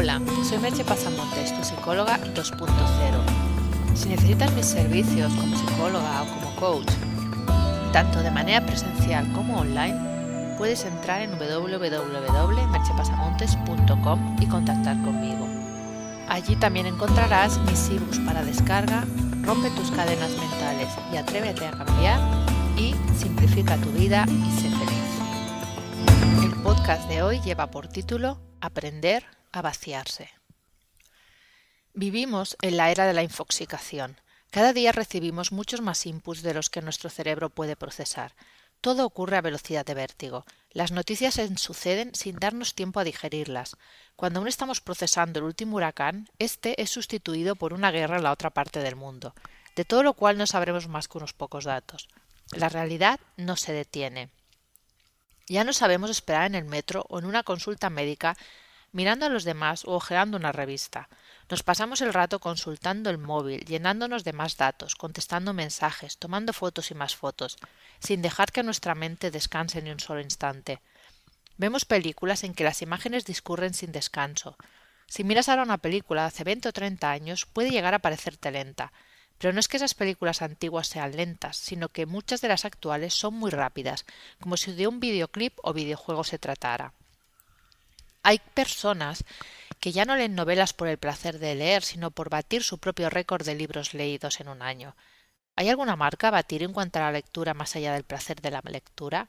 Hola, soy Merche Pazamontes, tu psicóloga 2.0. Si necesitas mis servicios como psicóloga o como coach, tanto de manera presencial como online, puedes entrar en www.merchepasamontes.com y contactar conmigo. Allí también encontrarás mis ebooks para descarga, rompe tus cadenas mentales y atrévete a cambiar y simplifica tu vida y sé feliz. El podcast de hoy lleva por título Aprender a vaciarse. Vivimos en la era de la infoxicación. Cada día recibimos muchos más inputs de los que nuestro cerebro puede procesar. Todo ocurre a velocidad de vértigo. Las noticias se suceden sin darnos tiempo a digerirlas. Cuando aún estamos procesando el último huracán, este es sustituido por una guerra en la otra parte del mundo, de todo lo cual no sabremos más que unos pocos datos. La realidad no se detiene. Ya no sabemos esperar en el metro o en una consulta médica mirando a los demás o ojeando una revista. Nos pasamos el rato consultando el móvil, llenándonos de más datos, contestando mensajes, tomando fotos y más fotos, sin dejar que nuestra mente descanse ni un solo instante. Vemos películas en que las imágenes discurren sin descanso. Si miras ahora una película de hace veinte o treinta años, puede llegar a parecerte lenta, pero no es que esas películas antiguas sean lentas, sino que muchas de las actuales son muy rápidas, como si de un videoclip o videojuego se tratara. Hay personas que ya no leen novelas por el placer de leer, sino por batir su propio récord de libros leídos en un año. ¿Hay alguna marca a batir en cuanto a la lectura más allá del placer de la lectura?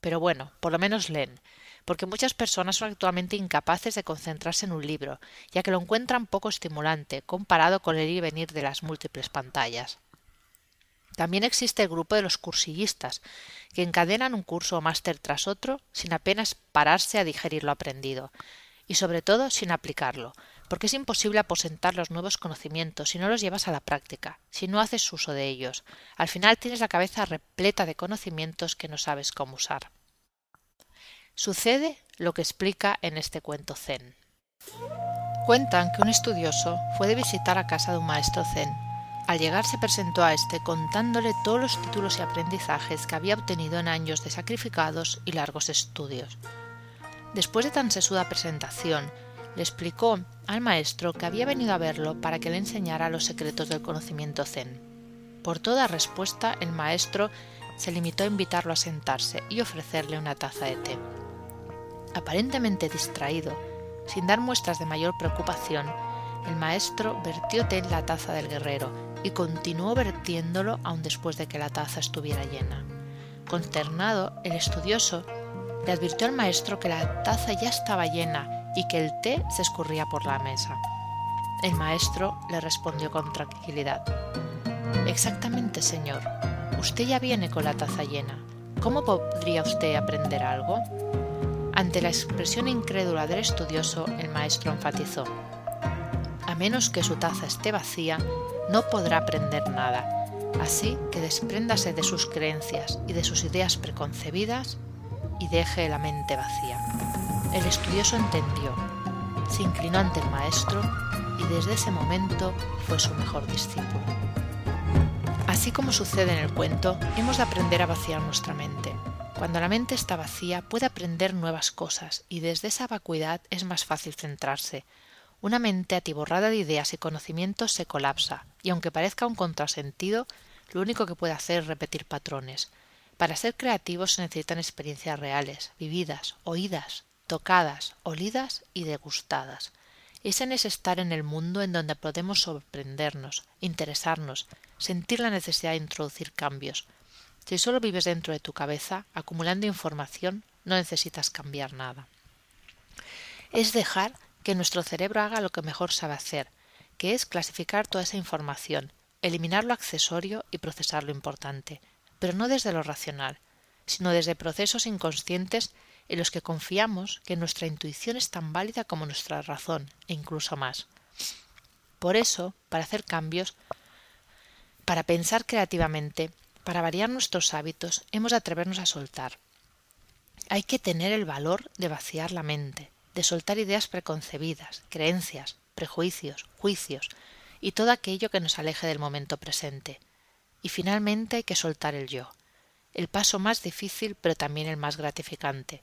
Pero bueno, por lo menos leen, porque muchas personas son actualmente incapaces de concentrarse en un libro, ya que lo encuentran poco estimulante comparado con el ir y venir de las múltiples pantallas. También existe el grupo de los cursillistas, que encadenan un curso o máster tras otro sin apenas pararse a digerir lo aprendido, y sobre todo sin aplicarlo, porque es imposible aposentar los nuevos conocimientos si no los llevas a la práctica, si no haces uso de ellos. Al final tienes la cabeza repleta de conocimientos que no sabes cómo usar. Sucede lo que explica en este cuento zen. Cuentan que un estudioso fue de visitar a casa de un maestro zen. Al llegar se presentó a éste contándole todos los títulos y aprendizajes que había obtenido en años de sacrificados y largos estudios. Después de tan sesuda presentación, le explicó al maestro que había venido a verlo para que le enseñara los secretos del conocimiento zen. Por toda respuesta, el maestro se limitó a invitarlo a sentarse y ofrecerle una taza de té. Aparentemente distraído, sin dar muestras de mayor preocupación, el maestro vertió té en la taza del guerrero y continuó vertiéndolo aun después de que la taza estuviera llena. Consternado, el estudioso le advirtió al maestro que la taza ya estaba llena y que el té se escurría por la mesa. El maestro le respondió con tranquilidad Exactamente, señor. Usted ya viene con la taza llena. ¿Cómo podría usted aprender algo? Ante la expresión incrédula del estudioso, el maestro enfatizó menos que su taza esté vacía, no podrá aprender nada. Así que despréndase de sus creencias y de sus ideas preconcebidas y deje la mente vacía. El estudioso entendió, se inclinó ante el maestro y desde ese momento fue su mejor discípulo. Así como sucede en el cuento, hemos de aprender a vaciar nuestra mente. Cuando la mente está vacía puede aprender nuevas cosas y desde esa vacuidad es más fácil centrarse. Una mente atiborrada de ideas y conocimientos se colapsa y aunque parezca un contrasentido, lo único que puede hacer es repetir patrones. Para ser creativos se necesitan experiencias reales, vividas, oídas, tocadas, olidas y degustadas. Ese es estar en el mundo en donde podemos sorprendernos, interesarnos, sentir la necesidad de introducir cambios, si solo vives dentro de tu cabeza, acumulando información, no necesitas cambiar nada. Es dejar que nuestro cerebro haga lo que mejor sabe hacer, que es clasificar toda esa información, eliminar lo accesorio y procesar lo importante, pero no desde lo racional, sino desde procesos inconscientes en los que confiamos que nuestra intuición es tan válida como nuestra razón, e incluso más. Por eso, para hacer cambios, para pensar creativamente, para variar nuestros hábitos, hemos de atrevernos a soltar. Hay que tener el valor de vaciar la mente, de soltar ideas preconcebidas, creencias, prejuicios, juicios y todo aquello que nos aleje del momento presente. Y finalmente hay que soltar el yo, el paso más difícil pero también el más gratificante,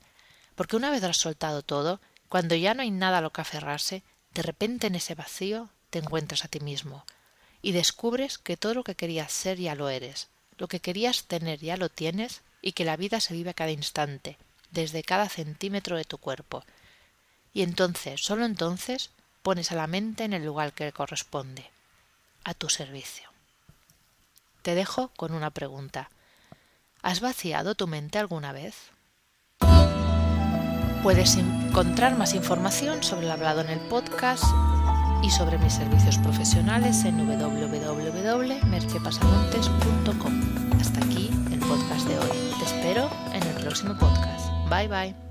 porque una vez lo has soltado todo, cuando ya no hay nada a lo que aferrarse, De repente en ese vacío te encuentras a ti mismo y descubres que todo lo que querías ser ya lo eres, lo que querías tener ya lo tienes y que la vida se vive a cada instante, desde cada centímetro de tu cuerpo. Y entonces, solo entonces, pones a la mente en el lugar que le corresponde, a tu servicio. Te dejo con una pregunta. ¿Has vaciado tu mente alguna vez? Puedes encontrar más información sobre el hablado en el podcast y sobre mis servicios profesionales en www.mercepasamontes.com. Hasta aquí el podcast de hoy. Te espero en el próximo podcast. Bye bye.